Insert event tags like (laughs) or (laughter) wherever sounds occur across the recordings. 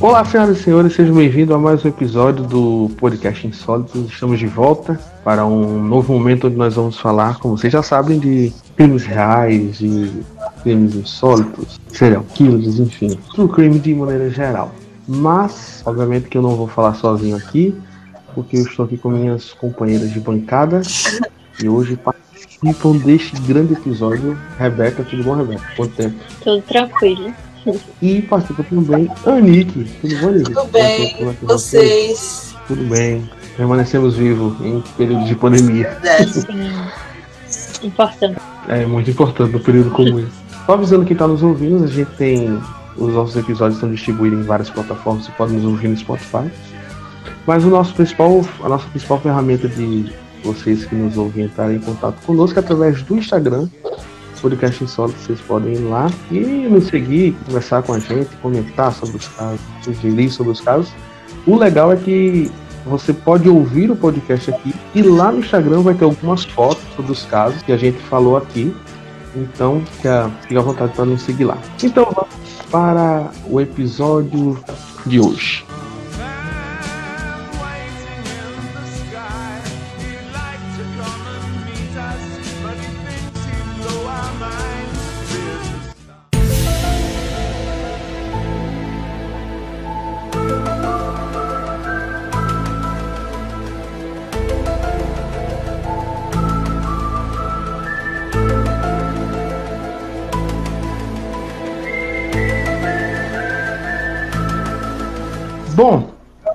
Olá, senhoras e senhores, sejam bem-vindos a mais um episódio do Podcast Insólitos. Estamos de volta para um novo momento onde nós vamos falar, como vocês já sabem, de crimes reais, de crimes insólitos, serial killers, enfim, tudo crime de maneira geral. Mas, obviamente, que eu não vou falar sozinho aqui, porque eu estou aqui com minhas companheiras de bancada e hoje participam deste grande episódio. Rebeca, tudo bom, Rebeca? Quanto tempo? Tudo tranquilo. E participa também Anique. Tudo bom, Anique? Tudo bem, Como é que vocês? Tudo bem. Permanecemos vivos em período de pandemia. Verdade. Sim. Importante. É muito importante no período como esse. Só avisando quem está nos ouvindo, a gente tem. Os nossos episódios estão distribuídos em várias plataformas, você pode nos ouvir no Spotify. Mas o nosso principal, a nossa principal ferramenta de vocês que nos ouvem entrar em contato conosco é através do Instagram, Podcast Insólito, vocês podem ir lá e nos seguir, conversar com a gente, comentar sobre os casos, sugerir sobre os casos. O legal é que você pode ouvir o podcast aqui e lá no Instagram vai ter algumas fotos sobre os casos que a gente falou aqui. Então, fica, fica à vontade para nos seguir lá. Então, vamos para o episódio de hoje.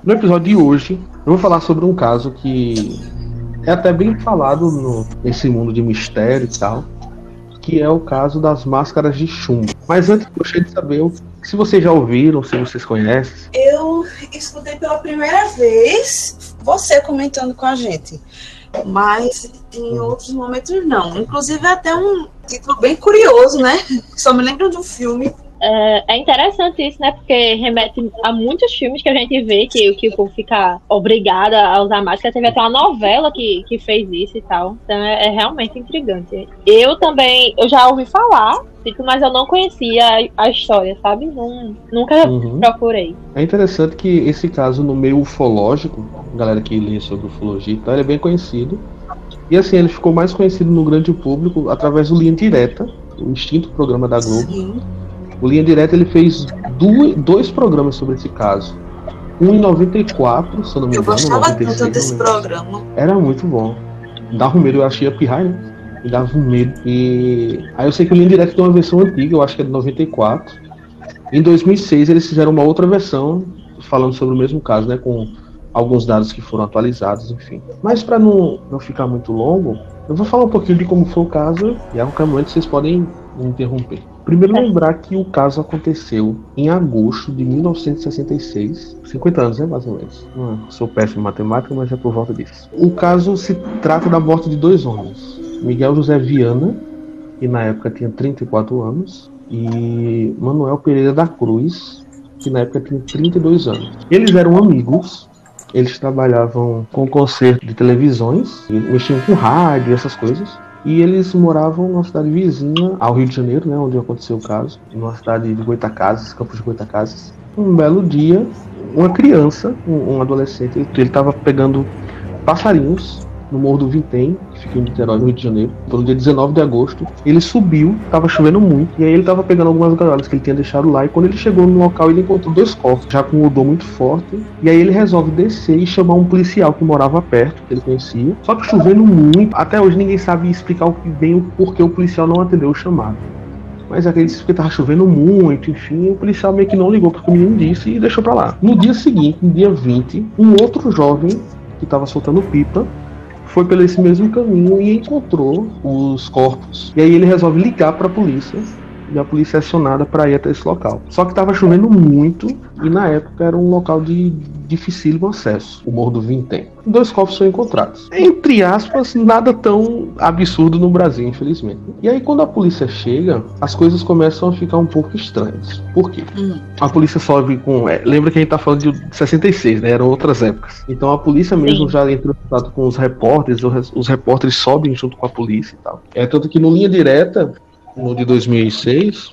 No episódio de hoje, eu vou falar sobre um caso que é até bem falado no, nesse mundo de mistério e tal, que é o caso das máscaras de chumbo. Mas antes, gostaria de saber se vocês já ouviram, se vocês conhecem. Eu escutei pela primeira vez você comentando com a gente. Mas em outros momentos não. Inclusive até um título bem curioso, né? (laughs) Só me lembro de um filme. É, é interessante isso, né? Porque remete a muitos filmes que a gente vê que, que o povo fica obrigado a usar máscara. Teve até uma novela que, que fez isso e tal. Então é, é realmente intrigante. Eu também, eu já ouvi falar, tipo, mas eu não conhecia a, história, sabe? Não, nunca Uhum. procurei. É interessante que esse caso no meio ufológico, galera que lê sobre ufologia e tal, ele é bem conhecido. E assim, ele ficou mais conhecido no grande público através do Linha Direta, o extinto programa da Globo. Sim. O Linha Direta ele fez du- dois programas sobre esse caso. Um em 94, se eu não me Eu engano. gostava 96, tanto desse programa. Era muito bom. Dava um medo, eu achei a pirraia, né? Me dava um medo. E aí eu sei que o Linha Direta tem uma versão antiga, eu acho que é de 94. Em 2006 eles fizeram uma outra versão falando sobre o mesmo caso, né? Com alguns dados que foram atualizados, enfim. Mas para não, não ficar muito longo, eu vou falar um pouquinho de como foi o caso e a qualquer momento vocês podem me interromper. Primeiro lembrar que o caso aconteceu em agosto de 1966, 50 anos, né, mais ou menos. Hum, sou péssimo em matemática, mas é por volta disso. O caso se trata da morte de dois homens, Miguel José Viana, que na época tinha 34 anos, e Manuel Pereira da Cruz, que na época tinha 32 anos. Eles eram amigos, eles trabalhavam com concerto de televisões, mexiam com rádio, essas coisas. E eles moravam numa cidade vizinha ao Rio de Janeiro, né, onde aconteceu o caso, numa cidade de Goitacazes, Campos de Goitacazes. Um belo dia, uma criança, um, um adolescente, ele estava pegando passarinhos no Morro do Vintém, que fica em Niterói, no Rio de Janeiro, pelo dia 19 de agosto. Ele subiu, estava chovendo muito, e aí ele estava pegando algumas gaiolas que ele tinha deixado lá, e quando ele chegou no local, ele encontrou dois corpos, já com um odor muito forte, e aí ele resolve descer e chamar um policial que morava perto, que ele conhecia, só que chovendo muito, até hoje ninguém sabe explicar o que bem o porquê o policial não atendeu o chamado. Mas aquele disse que tava chovendo muito, enfim, o policial meio que não ligou porque o menino disse e deixou pra lá. No dia seguinte, no dia 20, um outro jovem que tava soltando pipa foi pelo esse mesmo caminho e encontrou os corpos. E aí ele resolve ligar para a polícia e a polícia é acionada para ir até esse local. Só que estava chovendo muito e na época era um local de dificílimo acesso, o Morro do Vintém. Dois corpos são encontrados. Entre aspas, nada tão absurdo no Brasil, infelizmente. E aí, quando a polícia chega, as coisas começam a ficar um pouco estranhas. Por quê? Hum. A polícia sobe com. é, lembra que a gente tá falando de 66, né? Eram outras épocas. Então a polícia mesmo Sim. já entrou em contato com os repórteres, os, os repórteres sobem junto com a polícia e tal. É tanto que no Linha Direta, no de 2006,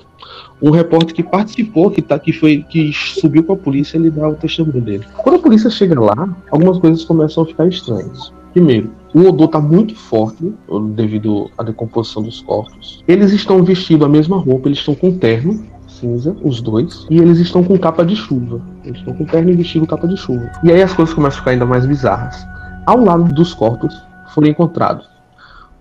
um repórter que participou, que, tá, que foi que subiu com a polícia, ele dá o testemunho dele. Quando a polícia chega lá, algumas coisas começam a ficar estranhas. Primeiro, o odor está muito forte devido à decomposição dos corpos. Eles estão vestindo a mesma roupa, eles estão com terno cinza, os dois, e eles estão com capa de chuva. Eles estão com terno e vestindo capa de chuva. E aí as coisas começam a ficar ainda mais bizarras. Ao lado dos corpos foram encontrados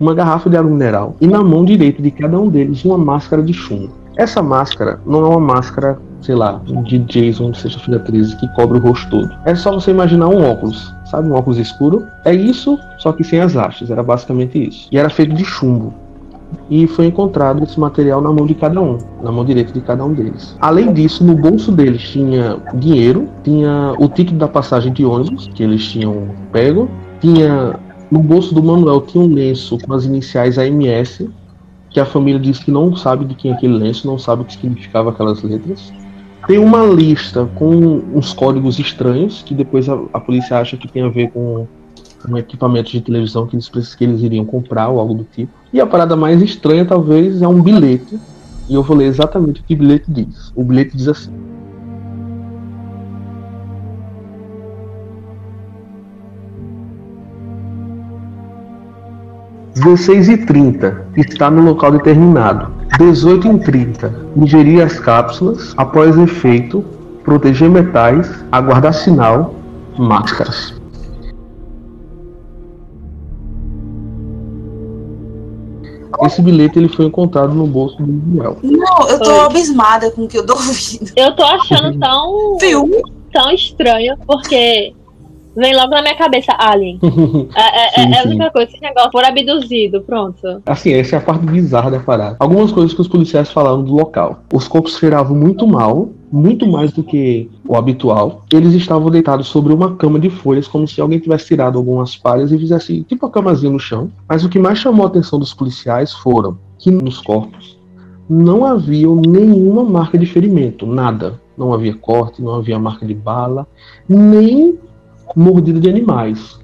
uma garrafa de água mineral e na mão direita de cada um deles uma máscara de chumbo. Essa máscara não é uma máscara, sei lá, de Jason de Sexta-feira 13 que cobre o rosto todo. É só você imaginar um óculos, sabe? Um óculos escuro. É isso, só que sem as hastes. Era basicamente isso. E era feito de chumbo. E foi encontrado esse material na mão de cada um, na mão direita de cada um deles. Além disso, no bolso deles tinha dinheiro, tinha o ticket da passagem de ônibus que eles tinham pego, tinha no bolso do Manuel tinha um lenço com as iniciais AMS, que a família disse que não sabe de quem é aquele lenço, não sabe o que significava aquelas letras. Tem uma lista com uns códigos estranhos, que depois a, a polícia acha que tem a ver com um equipamento de televisão que eles, que eles iriam comprar ou algo do tipo. E a parada mais estranha, talvez, é um bilhete. E eu vou ler exatamente o que o bilhete diz. O bilhete diz assim: 16 e 30 está no local determinado. 18 e 30 ingerir as cápsulas após efeito, proteger metais, aguardar sinal, máscaras. Esse bilhete ele foi encontrado no bolso do Miguel. Não, eu tô Oi. abismada com o que eu tô ouvindo. Eu tô achando tão, Filme? tão estranho, porque vem logo na minha cabeça Alien. (laughs) É, é- Sim, é a sim. única coisa, esse negócio, for abduzido, pronto. Assim, essa é a parte bizarra da parada. Algumas coisas que os policiais falaram do local. Os corpos cheiravam muito mal, muito mais do que o habitual. Eles estavam deitados sobre uma cama de folhas, como se alguém tivesse tirado algumas palhas e fizesse tipo uma camazinha no chão. Mas o que mais chamou a atenção dos policiais foram que nos corpos não havia nenhuma marca de ferimento, nada. Não havia corte, não havia marca de bala, nem mordida de animais.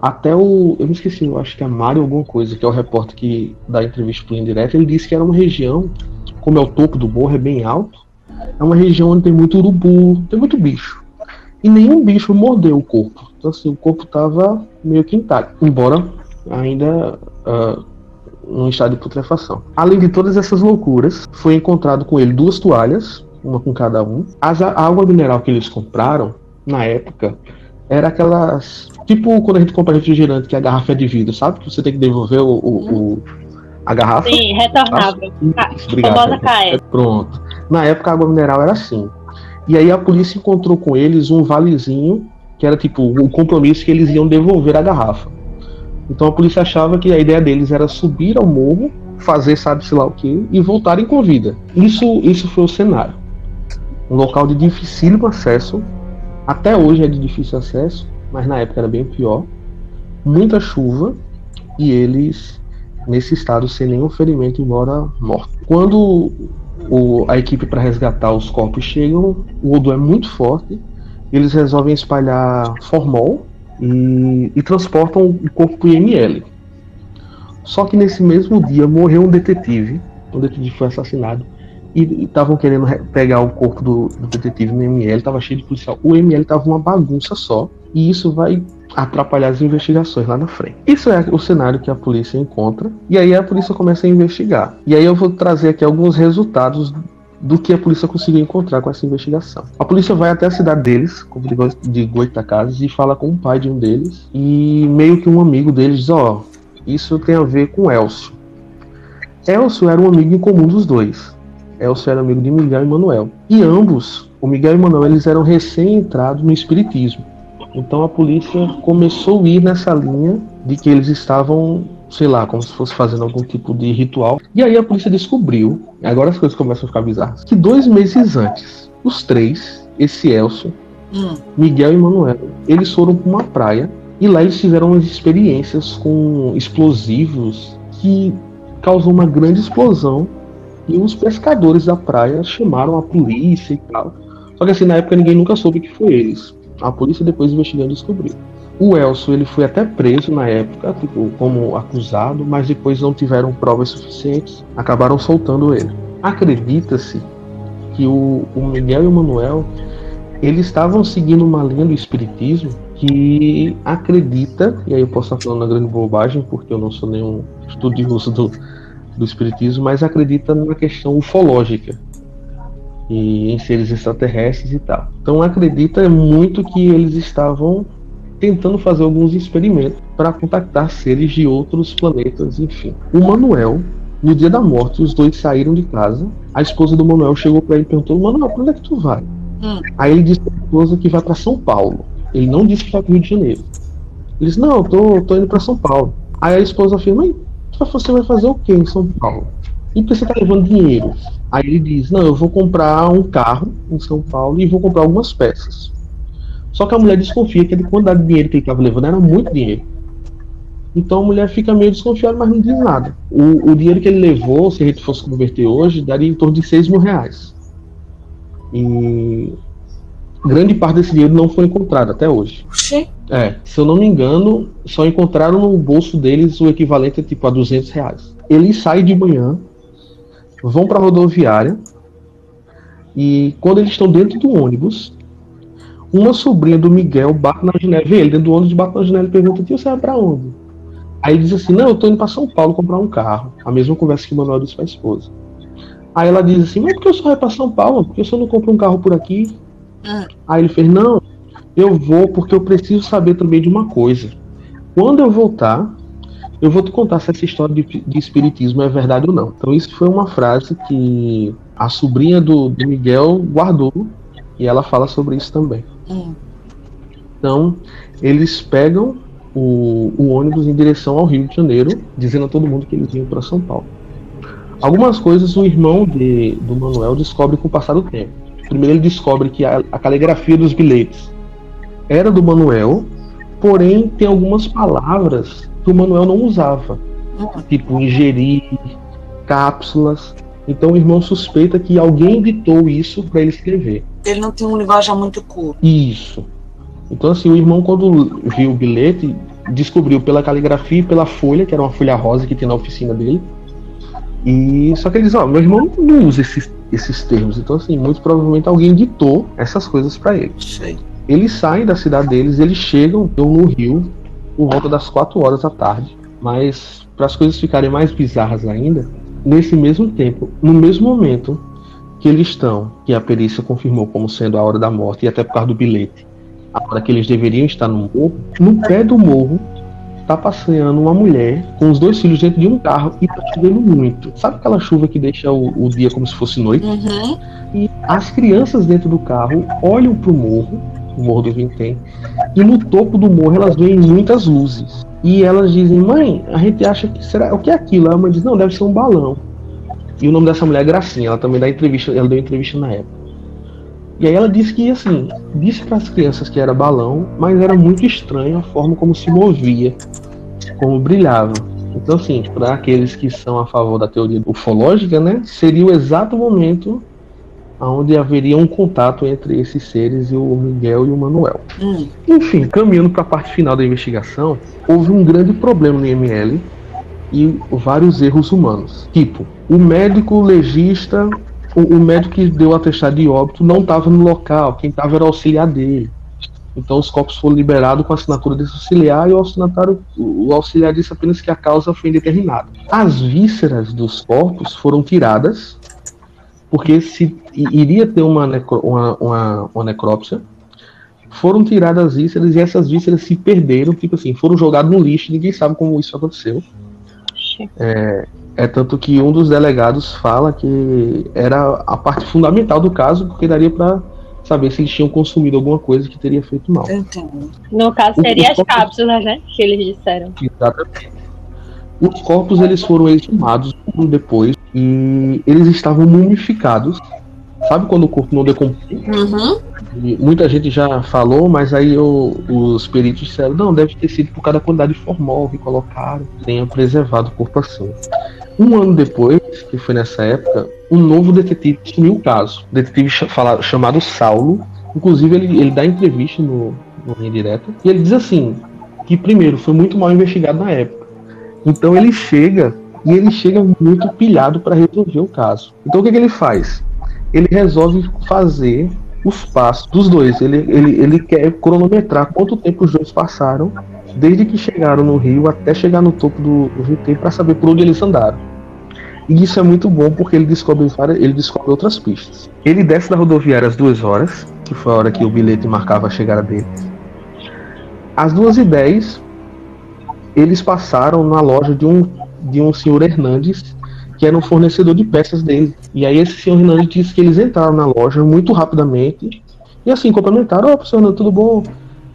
Até o. Eu me esqueci, eu acho que é Mário alguma coisa, que é o repórter que dá entrevista pro Indireto, ele disse que era uma região, como é o topo do morro, é bem alto, é uma região onde tem muito urubu, tem muito bicho. E nenhum bicho mordeu o corpo. Então assim, o corpo tava meio que intacto, embora ainda ah, num estado de putrefação. Além de todas essas loucuras, foi encontrado com ele duas toalhas, uma com cada um. As, a água mineral que eles compraram, na época, era aquelas. Tipo quando a gente compra refrigerante, que a garrafa é de vidro, sabe? Que você tem que devolver o, o- o- a garrafa. Sim, retornável. Isso, obrigado. famosa KS. Pronto. Na época a água mineral era assim. E aí a polícia encontrou com eles um valezinho, que era tipo o compromisso que eles iam devolver a garrafa. Então a polícia achava que a ideia deles era subir ao morro, fazer sabe-se lá o que, e voltarem com vida. Isso, isso foi o cenário. Um local de dificílimo acesso. Até hoje é de difícil acesso, mas na época era bem pior. Muita chuva e eles nesse estado sem nenhum ferimento, embora morto. Quando o- a equipe para resgatar os corpos chegam, o odor é muito forte. Eles resolvem espalhar formol e, e transportam o corpo para o IML. Só que nesse mesmo dia morreu um detetive. O detetive foi assassinado. E estavam querendo re- pegar o corpo do, do detetive no ML, estava cheio de policial. O ML estava uma bagunça só. E isso vai atrapalhar as investigações lá na frente. Isso é o cenário que a polícia encontra. E aí a polícia começa a investigar. E aí eu vou trazer aqui alguns resultados do que a polícia conseguiu encontrar com essa investigação. A polícia vai até a cidade deles, de Goi- de Goitacazes, e fala com o pai de um deles. E meio que um amigo deles diz: Ó, isso tem a ver com Elcio. Elcio era um amigo em comum dos dois. Elcio era amigo de Miguel e Manuel. E ambos, o Miguel e Manuel, eles eram recém-entrados no espiritismo. Então a polícia começou a ir nessa linha de que eles estavam sei lá, como se fosse fazendo algum tipo de ritual. E aí a polícia descobriu, agora as coisas começam a ficar bizarras, que dois meses antes, os três, esse Elcio, Hum. Miguel e Manuel, eles foram para uma praia e lá eles tiveram umas experiências com explosivos que causou uma grande explosão e os pescadores da praia chamaram a polícia e tal. Só que assim, na época ninguém nunca soube que foi eles. A polícia depois investigando descobriu. O Elcio ele foi até preso na época, tipo, como acusado, mas depois não tiveram provas suficientes, acabaram soltando ele. Acredita-se que o, o Miguel e o Manuel eles estavam seguindo uma linha do espiritismo que acredita, e aí eu posso estar falando uma grande bobagem, porque eu não sou nenhum estudioso do, do espiritismo, mas acredita numa questão ufológica e em seres extraterrestres e tal. Então acredita muito que eles estavam tentando fazer alguns experimentos para contactar seres de outros planetas, enfim. O Manuel, no dia da morte, os dois saíram de casa. A esposa do Manuel chegou para ele e perguntou: Manuel, para onde é que tu vai? Hum. Aí ele disse para a esposa que vai para São Paulo. Ele não disse que vai para o Rio de Janeiro. Ele disse: Não, eu tô, tô indo para São Paulo. Aí a esposa afirma: Mas você vai fazer o que em São Paulo? E por que você está levando dinheiro? Aí ele diz: Não, eu vou comprar um carro em São Paulo e vou comprar algumas peças. Só que a mulher desconfia que a quantidade de dinheiro que ele estava levando era muito dinheiro. Então a mulher fica meio desconfiada, mas não diz nada. O, o dinheiro que ele levou, se a gente fosse converter hoje, daria em torno de 6 mil reais. E grande parte desse dinheiro não foi encontrado até hoje. Oxi. É, se eu não me engano, só encontraram no bolso deles o equivalente tipo a 200 reais. Eles saem de manhã, vão para a rodoviária e quando eles estão dentro do ônibus, uma sobrinha do Miguel bate na janela, vê ele dentro do ônibus, bate na janela e pergunta: Tio, você vai pra onde? Aí ele diz assim: Não, eu tô indo pra São Paulo comprar um carro. A mesma conversa que o Manuel disse pra esposa. Aí ela diz assim: Mas por que eu só vai pra São Paulo? Porque eu só não compro um carro por aqui? Hum. Aí ele fez: Não, eu vou porque eu preciso saber também de uma coisa. Quando eu voltar, eu vou te contar se essa história de, de espiritismo é verdade ou não. Então, isso foi uma frase que a sobrinha do, do Miguel guardou e ela fala sobre isso também. Hum. Então, eles pegam o, o ônibus em direção ao Rio de Janeiro, dizendo a todo mundo que eles iam para São Paulo. Algumas coisas o irmão de, do Manuel descobre com o passar do tempo. Primeiro, ele descobre que a, a caligrafia dos bilhetes era do Manuel, porém tem algumas palavras que o Manuel não usava, tipo ingerir, cápsulas. Então o irmão suspeita que alguém ditou isso para ele escrever. Ele não tinha um linguajar muito curto. Isso. Então, assim, o irmão, quando viu o bilhete, descobriu pela caligrafia e pela folha, que era uma folha rosa que tinha na oficina dele. E só que ele diz: Ó, meu irmão não usa esses, esses termos. Então, assim, muito provavelmente alguém ditou essas coisas para ele. Eles saem da cidade deles, eles chegam no Rio por volta das 4 horas da tarde. Mas, para as coisas ficarem mais bizarras ainda, nesse mesmo tempo, no mesmo momento que eles estão, que a perícia confirmou como sendo a hora da morte, e até por causa do bilhete, a hora que eles deveriam estar no morro, no pé do morro tá passeando uma mulher com os dois filhos dentro de um carro e tá chovendo muito. Sabe aquela chuva que deixa o, o dia como se fosse noite? Uhum. E as crianças dentro do carro olham pro morro, o Morro do Vintém, e no topo do morro elas veem muitas luzes. E elas dizem, mãe, a gente acha que será. O que é aquilo? A mãe diz, não, deve ser um balão. E o nome dessa mulher é Gracinha, ela também dá entrevista, ela deu entrevista na época. E aí ela disse que assim, disse para as crianças que era balão, mas era muito estranho a forma como se movia, como brilhava. Então assim, para aqueles que são a favor da teoria ufológica, né, seria o exato momento onde haveria um contato entre esses seres e o Miguel e o Manuel. Hum. Enfim, caminhando para a parte final da investigação, houve um grande problema no IML e vários erros humanos. Tipo, o médico legista, o, o médico que deu o atestado de óbito não estava no local, quem estava era o auxiliar dele. Então os corpos foram liberados com a assinatura desse auxiliar e o, assinatário, o auxiliar disse apenas que a causa foi indeterminada. As vísceras dos corpos foram tiradas porque se iria ter uma, necro- uma, uma, uma necrópsia, foram tiradas as vísceras e essas vísceras se perderam, tipo assim, foram jogadas no lixo, ninguém sabe como isso aconteceu. É tanto que um dos delegados fala que era a parte fundamental do caso, porque daria pra saber se eles tinham consumido alguma coisa que teria feito mal. Entendo. No caso, seria o as foco- cápsulas, né? Que eles disseram. Exatamente. Os corpos eles foram exumados depois e eles estavam mumificados. Sabe quando o corpo não decompõe? Uhum. Muita gente já falou, mas aí o- os peritos disseram, não, deve ter sido por causa da quantidade de formol que colocaram, tenha preservado o corpo assim. Um ano depois, que foi nessa época, um novo detetive assumiu o caso. Um detetive chamado Saulo. Inclusive, ele, ele dá entrevista no, no Linha Direta. E ele diz assim, que primeiro, foi muito mal investigado na época. Então ele chega, e ele chega muito pilhado para resolver o caso. Então o que, que ele faz? Ele resolve fazer os passos dos dois. Ele, ele, ele quer cronometrar quanto tempo os dois passaram, desde que chegaram no rio até chegar no topo do, do VT, para saber por onde eles andaram. E isso é muito bom porque ele descobre, várias, ele descobre outras pistas. Ele desce da rodoviária às duas horas, que foi a hora que o bilhete marcava a chegada dele. Às duas e dez, eles passaram na loja de um, de um senhor Hernandes, que era um fornecedor de peças dele. E aí esse senhor Hernandes disse que eles entraram na loja muito rapidamente e assim cumprimentaram, opa, senhor tudo bom?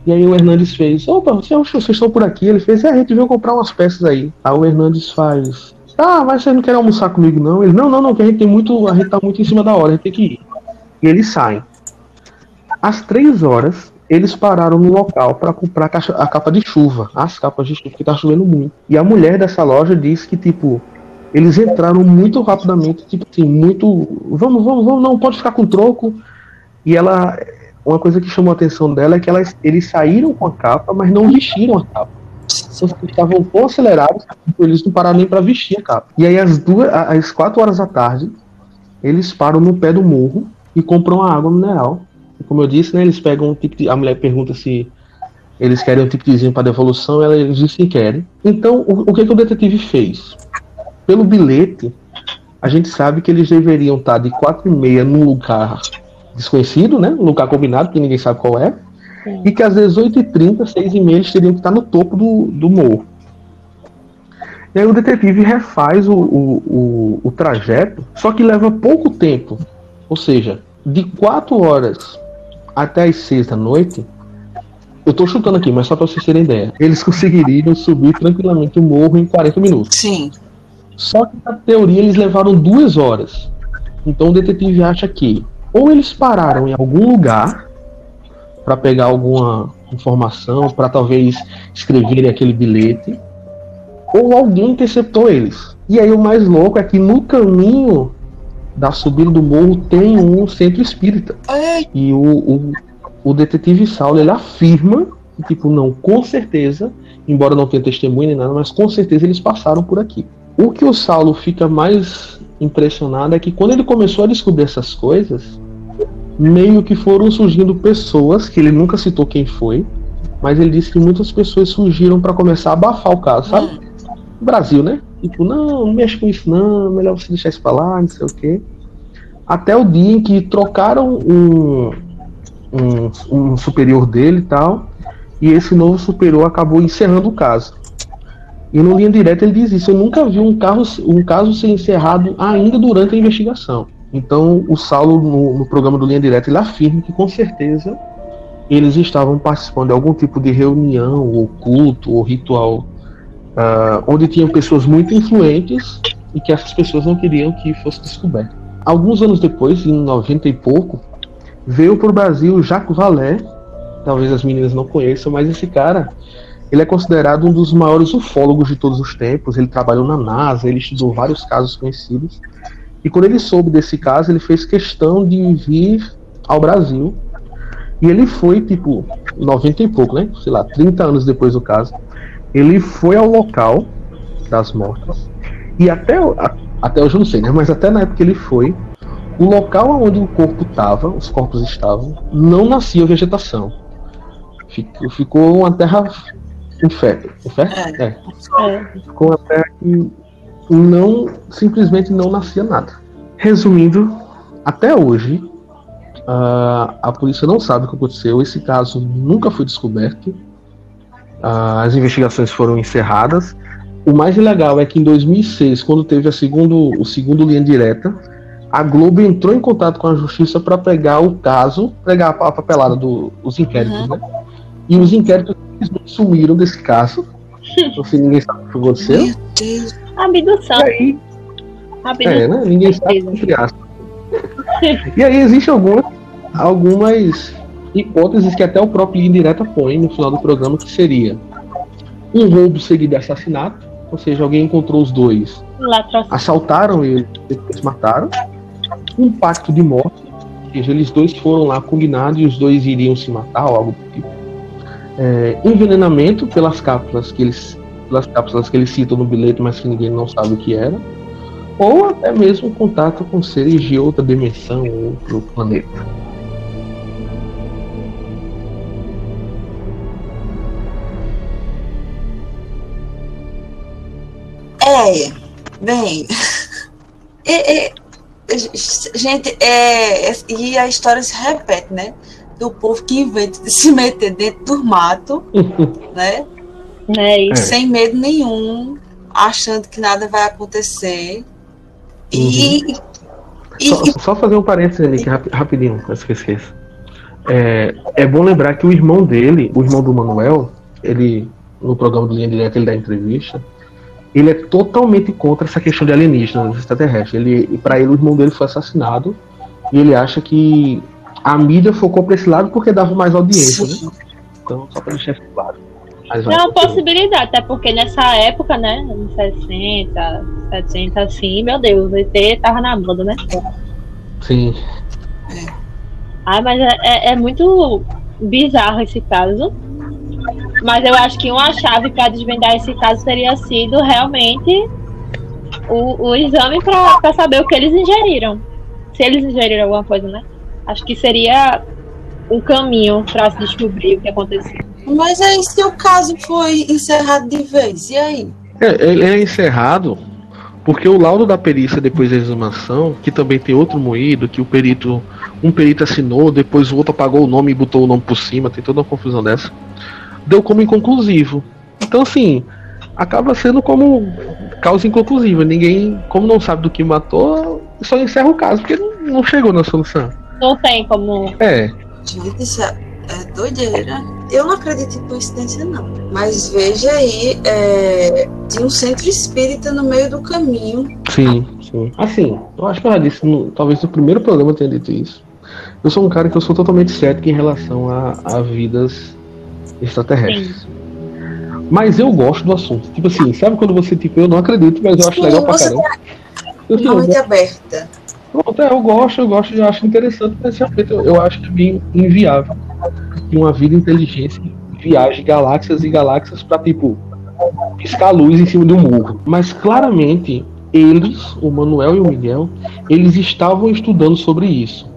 E aí o Hernandes fez, opa, vocês, vocês estão por aqui? Ele fez, é, a gente veio comprar umas peças aí. Aí o Hernandes faz, ah, mas vocês não querem almoçar comigo não? Ele, não, não, não, que a gente tem muito, a gente tá muito em cima da hora, a gente tem que ir. E eles saem. Às três horas, eles pararam no local para comprar a, caixa- a capa de chuva, as capas de chuva, porque tá chovendo muito. E a mulher dessa loja disse que, tipo, eles entraram muito rapidamente, tipo assim, muito. Vamos, vamos, vamos, não, pode ficar com troco. E ela. Uma coisa que chamou a atenção dela é que elas, eles saíram com a capa, mas não vestiram a capa. Então, estavam tão acelerados eles não pararam nem para vestir a capa. E aí, às, duas, às quatro horas da tarde, eles param no pé do morro e compram a água mineral. E como eu disse, né, eles pegam um tipo de, A mulher pergunta se eles querem um ticketzinho para devolução, ela, dizem que querem. Então, o, o que, que o detetive fez? Pelo bilhete, a gente sabe que eles deveriam estar de 4 e meia num lugar desconhecido, né? Um lugar combinado, que ninguém sabe qual é. E que às 18h30, 6 e meia, eles teriam que estar no topo do, do morro. E aí o detetive refaz o, o, o, o trajeto, só que leva pouco tempo. Ou seja, de 4 horas até as 6 da noite, eu tô chutando aqui, mas só para vocês terem ideia, eles conseguiriam subir tranquilamente o morro em 40 minutos. Sim. Só que na teoria eles levaram duas horas. Então o detetive acha que ou eles pararam em algum lugar para pegar alguma informação, para talvez escreverem aquele bilhete, ou alguém interceptou eles. E aí o mais louco é que no caminho da subida do morro tem um centro espírita. E o, o, o detetive Saulo ele afirma que, tipo, não, com certeza, embora não tenha testemunha nem nada, mas com certeza eles passaram por aqui. O que o Saulo fica mais impressionado é que quando ele começou a descobrir essas coisas, meio que foram surgindo pessoas, que ele nunca citou quem foi, mas ele disse que muitas pessoas surgiram para começar a abafar o caso, sabe? Brasil, né? Tipo, não, não mexe com isso não, melhor você deixar isso pra lá, não sei o quê. Até o dia em que trocaram um, um, um superior dele e tal, e esse novo superior acabou encerrando o caso. E no linha direta ele diz isso, eu nunca vi um, carro, um caso ser encerrado ainda durante a investigação. Então o Saulo, no, no programa do Linha Direta, ele afirma que com certeza eles estavam participando de algum tipo de reunião, ou culto, ou ritual ah, onde tinham pessoas muito influentes e que essas pessoas não queriam que fosse descoberto. Alguns anos depois, em 90 e pouco, veio para o Brasil Jacques Vallée, talvez as meninas não conheçam, mas esse cara, ele é considerado um dos maiores ufólogos de todos os tempos, ele trabalhou na NASA, ele estudou vários casos conhecidos, e quando ele soube desse caso, ele fez questão de vir ao Brasil, e ele foi, tipo, 90 e pouco, né, sei lá, 30 anos depois do caso, ele foi ao local das mortes. E até até hoje eu não sei, né? Mas até na época que ele foi, o local onde o corpo estava, os corpos estavam, não nascia vegetação. Ficou uma terra infértil. infértil? É. É. Ficou uma terra que não simplesmente não nascia nada. Resumindo, até hoje ah, a polícia não sabe o que aconteceu. Esse caso nunca foi descoberto. Ah, as investigações foram encerradas. O mais legal é que em 2006, quando teve a segundo, o segundo linha direta, a Globo entrou em contato com a justiça para pegar o caso, pegar a papelada dos inquéritos, Uhum. né? E os inquéritos sumiram desse caso. (laughs) Então, se ninguém sabe o que aconteceu. Meu Deus. Abdução. E aí, Abdução. é, né? Ninguém sabe, entre aspas. E aí existem algumas, algumas hipóteses que até o próprio Linha Direta põe no final do programa, que seria um roubo seguido de assassinato, ou seja, alguém encontrou os dois, assaltaram ele, depois mataram, um pacto de morte, ou seja, eles dois foram lá combinados e os dois iriam se matar ou algo do tipo. É, envenenamento pelas cápsulas que eles pelas cápsulas que eles citam no bilhete, mas que ninguém não sabe o que era, ou até mesmo contato com seres de outra dimensão, outro planeta. É, bem. é, (laughs) é, gente, é, e a história se repete, né? Do povo que inventa de (laughs) se meter dentro do mato, (laughs) né? Né? Isso. Sem medo nenhum, achando que nada vai acontecer. E, e- Só, só fazer um parênteses ali, que rapi- rapidinho, antes que eu esqueça. É, é bom lembrar que o irmão dele, o irmão do Manuel, ele, no programa do Linha Direta, ele dá entrevista, ele é totalmente contra essa questão de alienígenas, extraterrestres. Ele, e pra ele, o irmão dele foi assassinado, e ele acha que a mídia focou pra esse lado porque dava mais audiência, né? Então, só pra deixar isso claro. Mas É uma possibilidade, até porque nessa época, né, nos 60, 70, assim, meu Deus, o ET tava na moda, né? Sim. Ah, mas é, é- é muito bizarro esse caso. Mas eu acho que uma chave para desvendar esse caso teria sido realmente o, o exame para saber o que eles ingeriram. Se eles ingeriram alguma coisa, né? Acho que seria um caminho para se descobrir o que aconteceu. Mas aí, se o caso foi encerrado de vez, e aí? É, ele é encerrado porque o laudo da perícia depois da exumação, que também tem outro moído, que o perito, um perito assinou, depois o outro apagou o nome e botou o nome por cima, tem toda uma confusão dessa, deu como inconclusivo. Então assim, acaba sendo como causa inconclusiva. Ninguém, como não sabe do que matou, só encerra o caso, porque não, não chegou na solução. Não tem como. É, Gente, isso é, é doideira. Eu não acredito em coincidência, não. Mas veja aí, é, tinha um centro espírita no meio do caminho. Sim, sim. Assim, eu acho que eu já disse, no- talvez no primeiro programa eu tenha dito isso. Eu sou um cara que eu sou totalmente cético em relação a, a vidas extraterrestres. Mas eu gosto do assunto. Tipo assim, sabe quando você, tipo, eu não acredito, mas eu acho Sim, legal pra caramba. Eu, Uma eu, mente aberta. Pronto, é, eu gosto, eu gosto, eu acho interessante, mas realmente eu, eu acho que é bem inviável que uma vida inteligente viaje galáxias e galáxias pra, tipo, piscar luz em cima de um murro. Mas claramente, eles, o Manuel e o Miguel, eles estavam estudando sobre isso.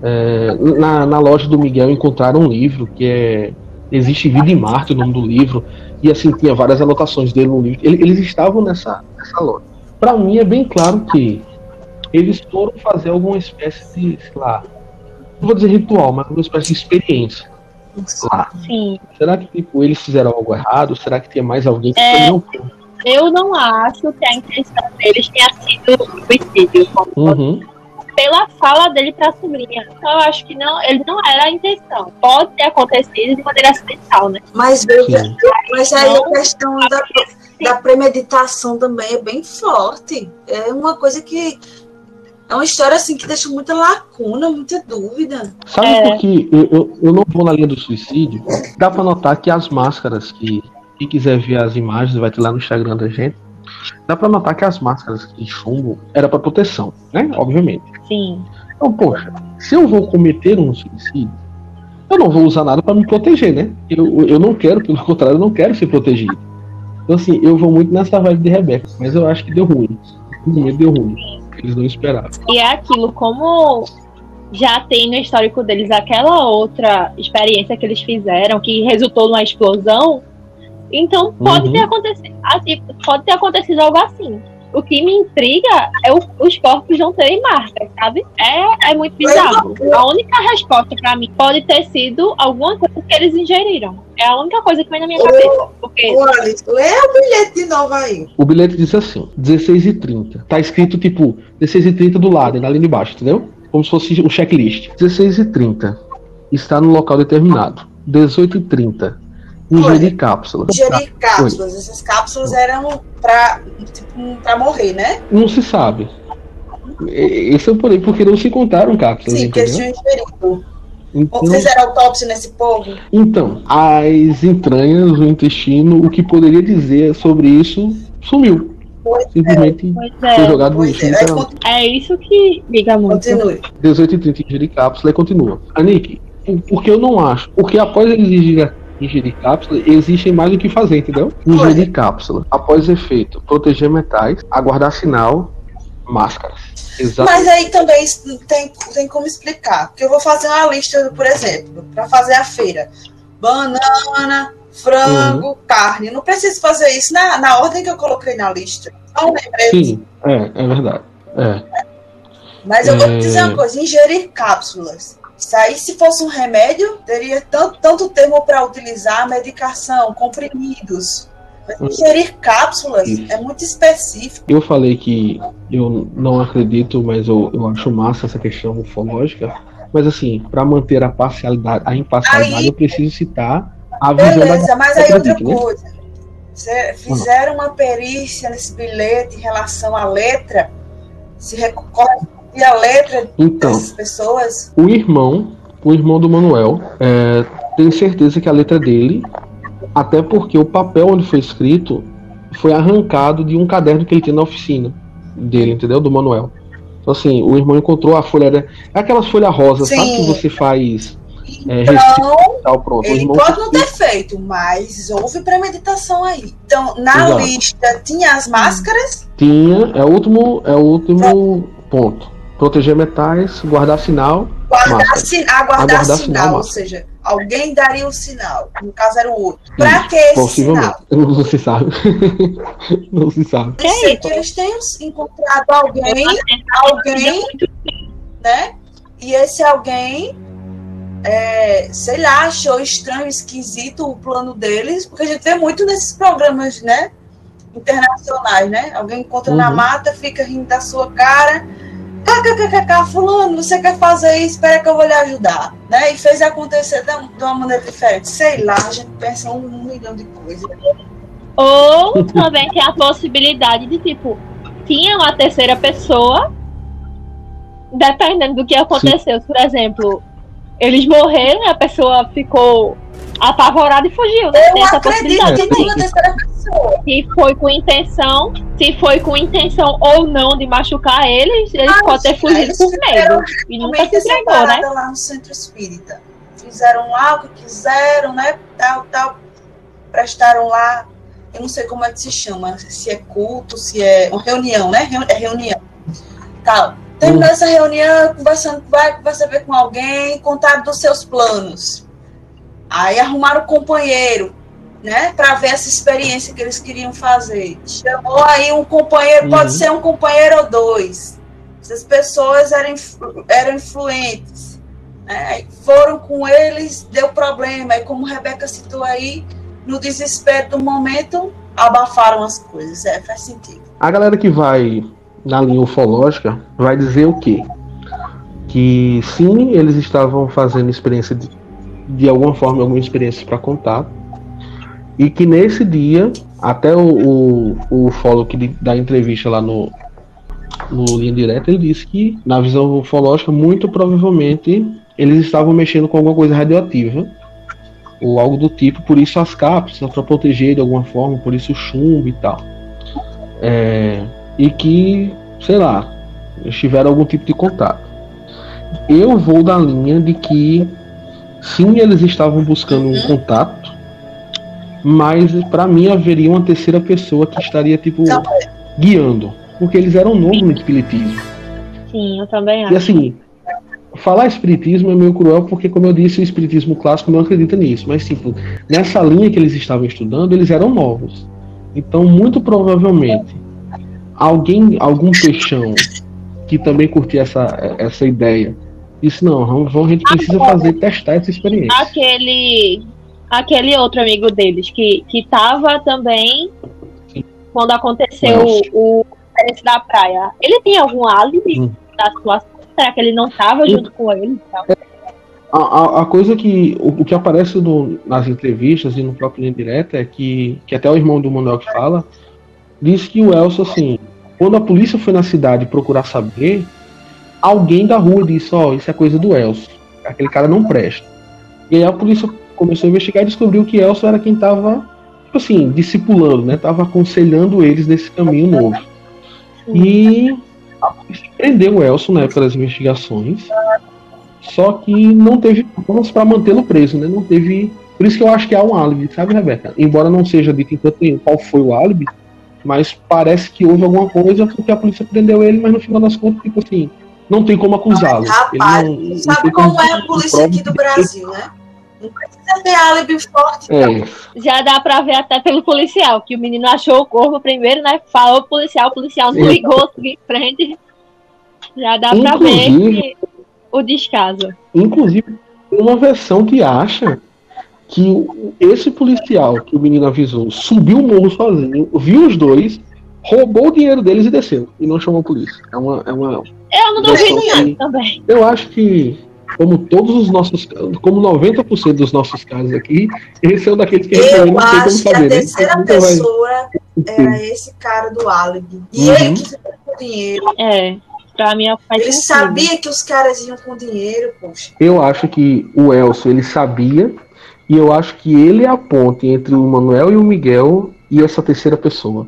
É, na, na loja do Miguel encontraram um livro que é Existe Vida em Marte, o nome do livro, e assim, tinha várias anotações dele no livro. Ele- Eles estavam nessa, nessa loja. Para mim é bem claro que eles foram fazer alguma espécie de, sei lá, não vou dizer ritual, mas uma espécie de experiência lá. Sim. Será que tipo, eles fizeram algo errado? Será que tinha mais alguém que É. não? Eu não acho que a intenção deles tenha sido suicídio. Uhum. pela fala dele pra sobrinha. Então eu acho que não, ele não era a intenção. Pode ter acontecido de maneira acidental, né? Mas mas aí a questão da, da premeditação também é bem forte. É uma coisa que. É uma história assim que deixa muita lacuna, muita dúvida. Sabe É. por que eu, eu, eu não vou na linha do suicídio? Dá pra notar que as máscaras que. Quem quiser ver as imagens, vai ter lá no Instagram da gente. Dá pra notar que as máscaras de chumbo era pra proteção, né? Obviamente. Sim. Então, poxa, se eu vou cometer um suicídio, eu não vou usar nada pra me proteger, né? Eu, eu não quero, pelo (laughs) contrário, eu não quero ser protegido. Então, assim, eu vou muito nessa vibe de Rebeca, mas eu acho que deu ruim. Simplesmente deu ruim. Eles não esperavam. E é aquilo, como já tem no histórico deles aquela outra experiência que eles fizeram, que resultou numa explosão, então pode Uhum. ter acontecido. Assim, pode ter acontecido algo assim. O que me intriga é o- os corpos não terem marcas, sabe? É, é muito bizarro. A única resposta pra mim pode ter sido alguma coisa que eles ingeriram. É a única coisa que vem na minha cabeça. Porque Alice, lê o bilhete de novo aí. O bilhete diz assim, 16 e 30. Tá escrito, tipo, 16 e 30 do lado, na linha de baixo, entendeu? Como se fosse um checklist. 16 e 30. Está no local determinado. 18 e 30. Ingerir cápsula. Ingerir cápsulas. Essas cápsulas eram pra, tipo, pra morrer, né? Não se sabe. Esse é o porém, porque não se contaram cápsulas, Sim, porque eles tinham ingerido. Então, Fizeram autópsia nesse povo? então, as entranhas, o intestino, o que poderia dizer sobre isso sumiu. Pois Simplesmente Pois foi é. jogado no lixo. é, literalmente. É isso que liga muito. Continue. 18 e 30 ingerir cápsula e continua. Anik, por- porque eu não acho. Porque após eles ingerir, ingerir cápsula, existem mais o que fazer, entendeu? Ingerir cápsula. Após efeito, proteger metais, aguardar sinal, máscaras. Exato. Mas aí também tem, tem como explicar. Porque eu vou fazer uma lista, por exemplo, para fazer a feira: banana, frango, Uhum. carne. Não preciso fazer isso na, na ordem que eu coloquei na lista. Sim, é, é verdade. É. Mas eu vou É. te dizer uma coisa: ingerir cápsulas. Isso aí, se fosse um remédio, teria tanto, tanto termo para utilizar medicação, comprimidos. Mas Hum. ingerir cápsulas Isso. é muito específico. Eu falei que eu não acredito, mas eu, eu acho massa essa questão ufológica. Mas assim, para manter a parcialidade, a imparcialidade, Aí- eu preciso citar a Beleza, mas aí outra né? coisa. Cê- Fizeram uma perícia nesse bilhete em relação à letra. Se recorre a letra Então, dessas pessoas. o irmão, o irmão do Manuel, é, tem certeza que a letra dele, até porque o papel onde foi escrito foi arrancado de um caderno que ele tinha na oficina dele, entendeu? Do Manuel. Então assim, o irmão encontrou a folha, é aquelas folhas rosas, sabe Sim. que você faz é, Então, pronto. Ele pode não ter feito, mas houve premeditação aí. Então, na Exato. lista tinha as máscaras. tinha, é o último, é o último ponto. Proteger metais, guardar sinal, Guardar Máscara. sin- aguardar, Aguardar sinal, sinal, ou seja, alguém daria o sinal. No caso era o outro. Pra Isso, que esse possivelmente. sinal? (laughs) Não se sabe. (laughs) não se sabe. Pode ser que eles tenham encontrado alguém alguém, né? E esse alguém, é, sei lá, achou estranho, esquisito o plano deles, porque a gente vê muito nesses programas, né? Internacionais, né? Alguém encontra na Uhum. mata, fica rindo da sua cara. KKKK, fulano, você quer fazer isso? Espera que eu vou lhe ajudar. Né? E fez acontecer de uma maneira diferente. Sei lá, a gente pensa um milhão de coisas. Ou também tem a possibilidade de, tipo, tinha uma terceira pessoa, dependendo do que aconteceu. Por exemplo, eles morreram e a pessoa ficou apavorada e fugiu, né? Eu acredito que uma terceira pessoa. Se foi com intenção, se foi com intenção ou não de machucar eles, eles Ah, podem ter fugido por fizeram medo. E nunca se entregou, né? lá no centro espírita. Fizeram lá o que quiseram, né? Tal, tal. Prestaram lá. Eu não sei como é que se chama. Se é culto, se é uma reunião, né? É reunião. Tal. Terminou essa reunião, conversando, vai conversar ver com alguém, contaram dos seus planos. Aí arrumaram um companheiro, né? Para ver essa experiência que eles queriam fazer. Chamou aí um companheiro, Uhum. pode ser um companheiro ou dois. Essas pessoas eram, eram influentes. né? Foram com eles, deu problema. Aí, como a Rebeca citou aí, no desespero do momento, abafaram as coisas. É, faz sentido. A galera que vai na linha ufológica vai dizer o quê? Que sim, eles estavam fazendo experiência de, de alguma forma, alguma experiência para contar. E que nesse dia, até o, o, o que dá entrevista lá no, no Linha Direta, ele disse que, na visão ufológica, muito provavelmente eles estavam mexendo com alguma coisa radioativa. Ou algo do tipo, por isso as cápsulas, para proteger de alguma forma, por isso o chumbo e tal. É, e que, sei lá, tiveram algum tipo de contato. Eu vou da linha de que sim, eles estavam buscando um contato, mas para mim haveria uma terceira pessoa que estaria tipo guiando, porque eles eram novos no espiritismo. Sim, eu também E acho. assim, falar espiritismo é meio cruel, porque como eu disse, o espiritismo clássico não acredita nisso, mas tipo, nessa linha que eles estavam estudando, eles eram novos. Então, muito provavelmente, alguém, algum peixão que também curtia essa, essa ideia, disse, não, vamos, vamos- a gente precisa fazer, testar essa experiência. Aquele, aquele outro amigo deles que, que tava também Sim. quando aconteceu Nossa. o diferente da praia. Ele tinha algum álibi Hum. da situação? Será que ele não tava junto com ele? e tal? a, a, a coisa que. O, o que aparece no- nas entrevistas e no próprio linha direta é que, que até o irmão do Manuel que fala, diz que o Elcio, assim, quando a polícia foi na cidade procurar saber, alguém da rua disse, ó, isso é coisa do Elcio. Aquele cara não presta. E aí a polícia começou a investigar e descobriu que Elcio era quem tava, tipo assim, discipulando, né? Tava aconselhando eles nesse caminho novo. E a polícia prendeu o na época das investigações. Só que não teve provas para mantê-lo preso, né? Não teve. Por isso que eu acho que há um álibi, sabe, Rebeca? Embora não seja dito em canto nenhum qual foi o álibi, mas parece que houve alguma coisa porque a polícia prendeu ele, mas no final das contas, tipo assim, não tem como acusá-lo. Rapaz, Ele não- não sabe como é a polícia aqui do Brasil, né? Não precisa ter álibi forte. É, Já dá pra ver até pelo policial, que o menino achou o corpo primeiro, né? Falou pro policial, o policial não Sim. ligou em frente. Já dá pra ver Inclusive- que o descaso. Inclusive, tem uma versão que acha que esse policial que o menino avisou subiu o morro sozinho, viu os dois, roubou o dinheiro deles e desceu. E não chamou a polícia. É uma. É uma Eu não duvido que- não, também. eu acho que, como todos os nossos. Como 90% dos nossos casos aqui, esse é um daqueles que a gente Eu não tem como acho que a saber. né? terceira vai- pessoa era esse cara do álibi. E Uhum. ele que ficou com o dinheiro. É, pra mim faz Ele sentido. sabia que os caras iam com dinheiro, poxa. Eu acho que o Elcio ele sabia, e eu acho que ele é a ponte entre o Manuel e o Miguel e essa terceira pessoa.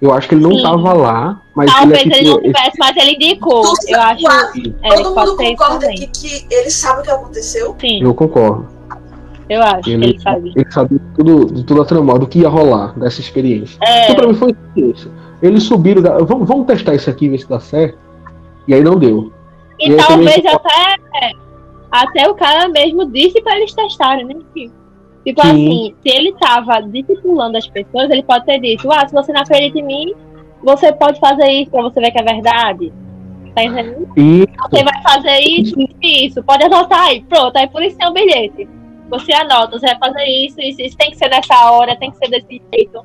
Eu acho que ele não Sim. estava lá, mas Talvez ele é ele não tipo. tivesse, mas ele indicou. Tu Eu acho. sabe, É, Todo mundo concorda aqui que ele sabe o que aconteceu? Sim, Eu concordo. eu acho que Ele, ele sabe. ele sabia tudo, de tudo a tramar, do que ia rolar dessa experiência. É, Então, pra mim foi isso. Eles subiram. da- Vamos, vamos testar isso aqui, ver se dá certo. E aí não deu. e e talvez também- até, até o cara mesmo disse pra eles testarem, né? Tipo Sim. assim, se ele tava discipulando as pessoas, ele pode ter dito, ah, se você não acredita em mim, você pode fazer isso pra você ver que é verdade. Tá entendendo? Você vai fazer isso, isso, pode anotar aí, pronto, aí por isso tem um bilhete. Você anota, você vai fazer isso, isso, isso tem que ser nessa hora, tem que ser desse jeito.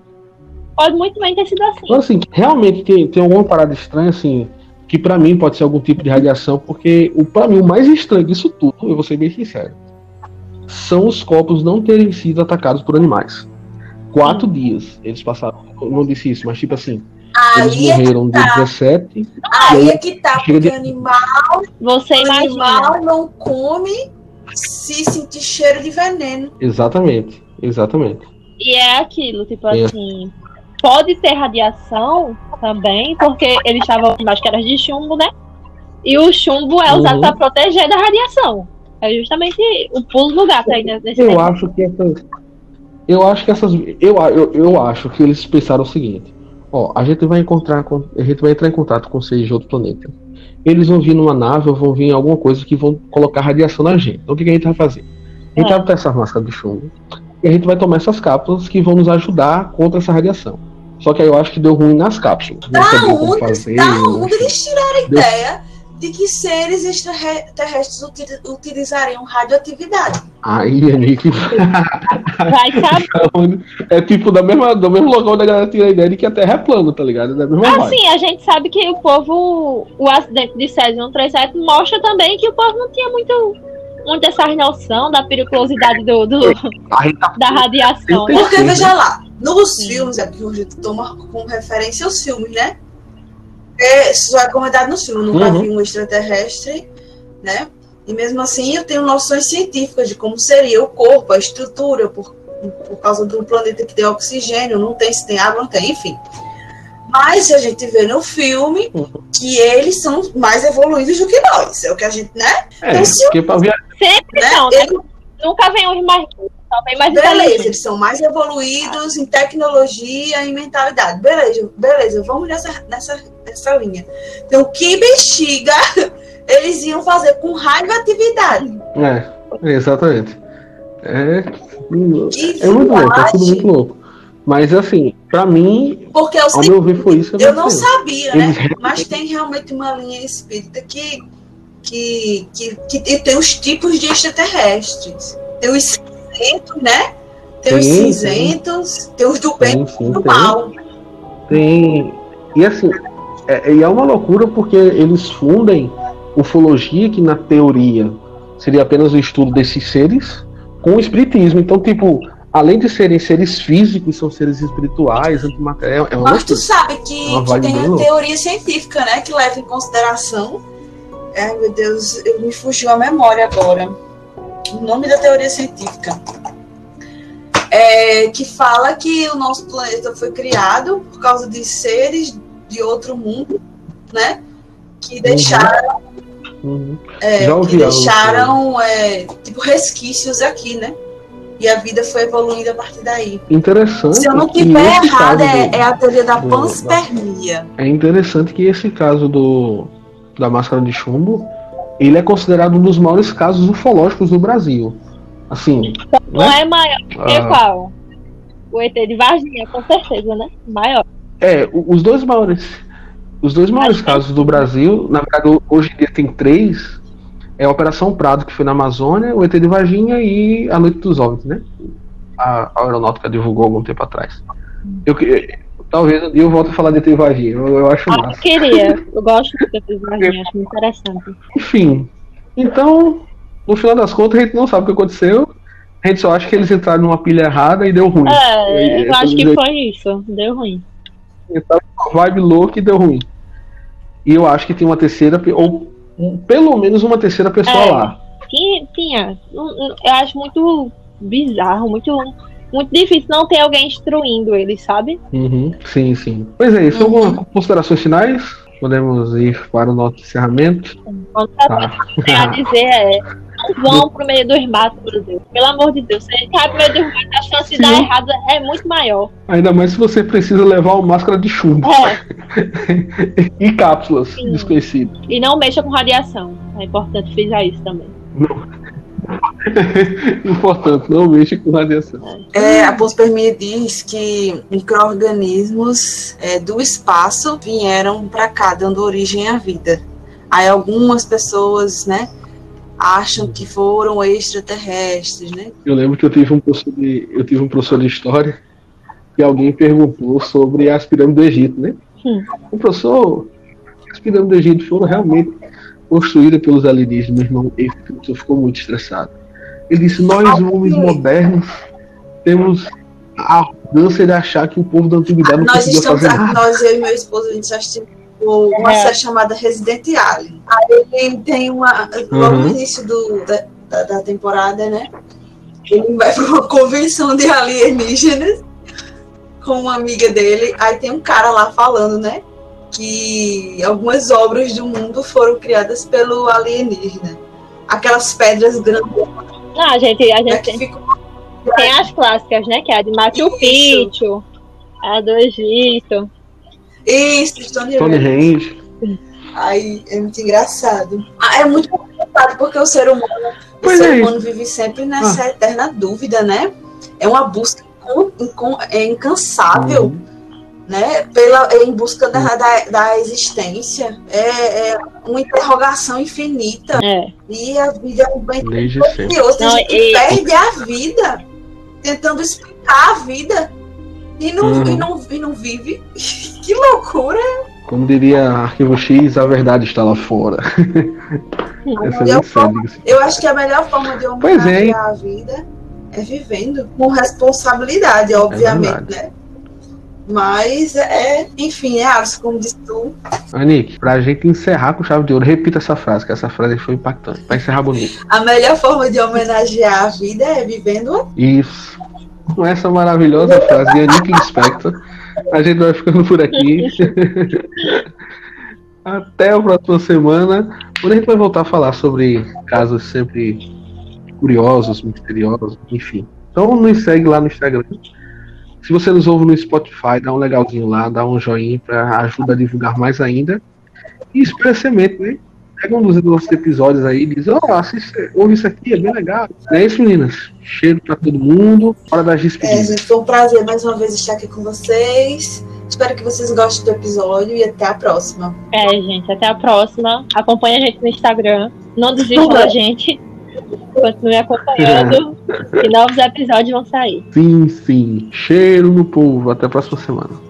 Pode muito bem ter sido assim. Então, assim, realmente tem, tem alguma parada estranha, assim, que pra mim pode ser algum tipo de radiação, porque o, pra mim o mais estranho disso tudo, eu vou ser bem sincero, são os corpos não terem sido atacados por animais. Quatro dias eles passaram, não disse isso, mas tipo assim, eles Aí é que morreram dia tá. 17, Aí é que tá, porque de- animal, Você imagina. animal não come se sentir cheiro de veneno. exatamente, exatamente. E é aquilo, tipo É. assim. Pode ter radiação também, porque eles estavam com máscaras de chumbo, né? E o chumbo é usado Uhum. pra proteger da radiação. É justamente o pulo do gato aí né, nesse Eu tempo. acho que essas. Eu acho que essas. Eu, eu, eu acho que eles pensaram o seguinte: ó, a gente vai encontrar. com- A gente vai entrar em contato com seres de outro planeta. Eles vão vir numa nave ou vão vir em alguma coisa que vão colocar radiação na gente. Então o que, que a gente vai fazer? A gente É. vai botar essas máscaras de chumbo e a gente vai tomar essas cápsulas que vão nos ajudar contra essa radiação. Só que aí eu acho que deu ruim nas cápsulas. Não Da sabia como onde, fazer, da eu onde eles tiraram a Deu- ideia de que seres extraterrestres uti- utilizariam radioatividade? Aí, Nick, Vai saber. (laughs) é tipo da mesma, do mesmo local onde a galera tira a ideia de que a Terra é plana, tá ligado? Da mesma vibe. Assim, a gente sabe que o povo, o acidente de Césio 137 mostra também que o povo não tinha muito, muito essa noção da periculosidade do, do- tá da radiação. né? Porque, Sim. veja lá, nos Sim. filmes, é porque a gente toma como referência os filmes, né? É, isso é comentado nos filmes, eu nunca Uhum. vi um extraterrestre, né? E mesmo assim eu tenho noções científicas de como seria o corpo, a estrutura, por, por causa do planeta que tem oxigênio, não tem, se tem água, não tem, enfim. Mas a gente vê no filme Uhum. que eles são mais evoluídos do que nós. É o que a gente, né? É, Então, se porque pra Sempre né? não, né? Ele- Nunca vem os mais mais Beleza, eles são mais evoluídos em tecnologia e mentalidade. Beleza, beleza, vamos nessa, nessa, nessa linha. Então, que bexiga (laughs) eles iam fazer com radioatividade? É, exatamente. É, Que é muito louco, é tudo muito louco. Mas assim, pra mim, Porque eu, ao sei, meu ver, foi isso eu não sabia, né? Eles- Mas tem realmente uma linha espírita que, que, que, que tem os tipos de extraterrestres. Tem os cinzentos, né? Tem os cinzentos, tem os do bem e do tem. mal. Tem. E assim, é, e é uma loucura porque eles fundem ufologia, que na teoria seria apenas o estudo desses seres com o espiritismo. Então, tipo, além de serem seres físicos, são seres espirituais, antimatéria. É Mas tu sabe que, Uma que tem a teoria científica, né? Que leva em consideração. Ai, meu Deus, eu me fugiu a memória agora. O nome da teoria científica. É, que fala que o nosso planeta foi criado por causa de seres de outro mundo, né? Que deixaram, Uhum. é, Já que deixaram é, tipo resquícios aqui, né? E a vida foi evoluindo a partir daí. Interessante. Se eu não tiver errado, é, do- é a teoria da do- panspermia. É interessante que esse caso do da máscara de chumbo, ele é considerado um dos maiores casos ufológicos do Brasil. Assim, Não é maior que ah, qual? O ET de Varginha, com certeza, né? Maior. É, os dois maiores os dois maiores que- casos do Brasil, na verdade hoje em dia tem três, é a Operação Prado que foi na Amazônia, o ET de Varginha e a Noite dos OVNIs, né? A, a aeronáutica divulgou algum tempo atrás. Eu, que- talvez um dia eu volte a falar de ET de Varginha, eu, eu acho Ah, eu massa. queria. Eu (laughs) gosto do ET de Varginha, acho muito interessante. Enfim, então, no final das contas, a gente não sabe o que aconteceu. A gente só acha que eles entraram numa pilha errada e deu ruim. É, eu É, acho que é, foi isso. Deu ruim. Vibe louca e deu ruim. E eu acho que tem uma terceira, ou um- pelo menos uma terceira pessoa É. lá. Tinha, tinha. Eu acho muito bizarro, muito, muito difícil não ter alguém instruindo eles, sabe? Uhum, sim, sim. Pois é, isso. Uhum. Algumas considerações finais? Podemos ir para o nosso encerramento? Quando Tá. a (laughs) dizer é. Não vão pro meio dos matos, meu Deus. Pelo amor de Deus. Se ele cai pro meio dos matos, a chance de dar errado é muito maior. Ainda mais se você precisa levar uma máscara de chumbo É, (laughs) e cápsulas Sim. desconhecidas. e não mexa com radiação. É importante frisar isso também. (laughs) Importante, não mexa com radiação. É, a panspermia diz que micro-organismos é, do espaço vieram para cá, dando origem à vida. Aí algumas pessoas, né, acham que foram extraterrestres, né? Eu lembro que eu tive um professor de, eu tive um professor de história que alguém perguntou sobre as pirâmides do Egito, né? Hum. O professor, as pirâmides do Egito foram realmente construídas pelos alienígenas, meu irmão. Esse professor ficou muito estressado. Ele disse: Nós, homens modernos, temos a arrogância de achar que o povo da antiguidade não Nós conseguia estamos, fazer nada. nós, eu e meu esposo, a gente já assistiu uma É. série chamada Resident Alien. Aí ele tem uma. Logo Uhum. no início do, da, da, da temporada, né? Ele vai para uma (laughs) convenção de alienígenas com uma amiga dele. Aí tem um cara lá falando, né? Que algumas obras do mundo foram criadas pelo alienígena. Aquelas pedras grandes Não, a gente, a né, gente que tem, ficam. tem as clássicas, né? Que é a de Machu. Picchu, a do Egito. Isso, Stone Stonehenge. Aí é muito engraçado. Ah, é muito engraçado porque o ser humano, o ser é. humano vive sempre nessa eterna dúvida, né? É uma busca é incansável, Uhum. né? Pela, em busca da, da, da existência. É, é uma interrogação infinita. É. E a vida é um bem curioso. Tem Não, gente que e- perde a vida tentando explicar a vida. E não, Uhum. e não, e não vive. (laughs) que loucura! Como diria Arquivo X, a verdade está lá fora. Essa é diga-se. Eu acho que a melhor forma de Pois é, homenagear a vida é vivendo com responsabilidade, obviamente, verdade. né? Mas é, enfim, é Alisson, como disse tu. Anick, pra gente encerrar com chave de ouro, repita essa frase, que essa frase foi impactante. Pra encerrar bonito. A melhor forma de homenagear a vida é vivendo Isso. Com essa maravilhosa frase de Anick Inspector, a gente vai ficando por aqui. (laughs) Até a próxima semana, quando a gente vai voltar a falar sobre casos sempre curiosos, misteriosos, enfim. Então nos segue lá no Instagram. Se você nos ouve no Spotify, dá um legalzinho lá, dá um joinha para ajudar a divulgar mais ainda. E espera semente, né? Pega um dos nossos episódios aí e diz, ó, assiste, ouve isso aqui, é bem legal. Não é isso, meninas? Cheiro pra todo mundo. Hora das É, despedidas. gente, foi um prazer mais uma vez estar aqui com vocês. Espero que vocês gostem do episódio e até a próxima. É, gente, até a próxima. Acompanhe a gente no Instagram. Não desistam da gente. Continue acompanhando. e novos episódios vão sair. Sim, sim. Cheiro no povo. Até a próxima semana.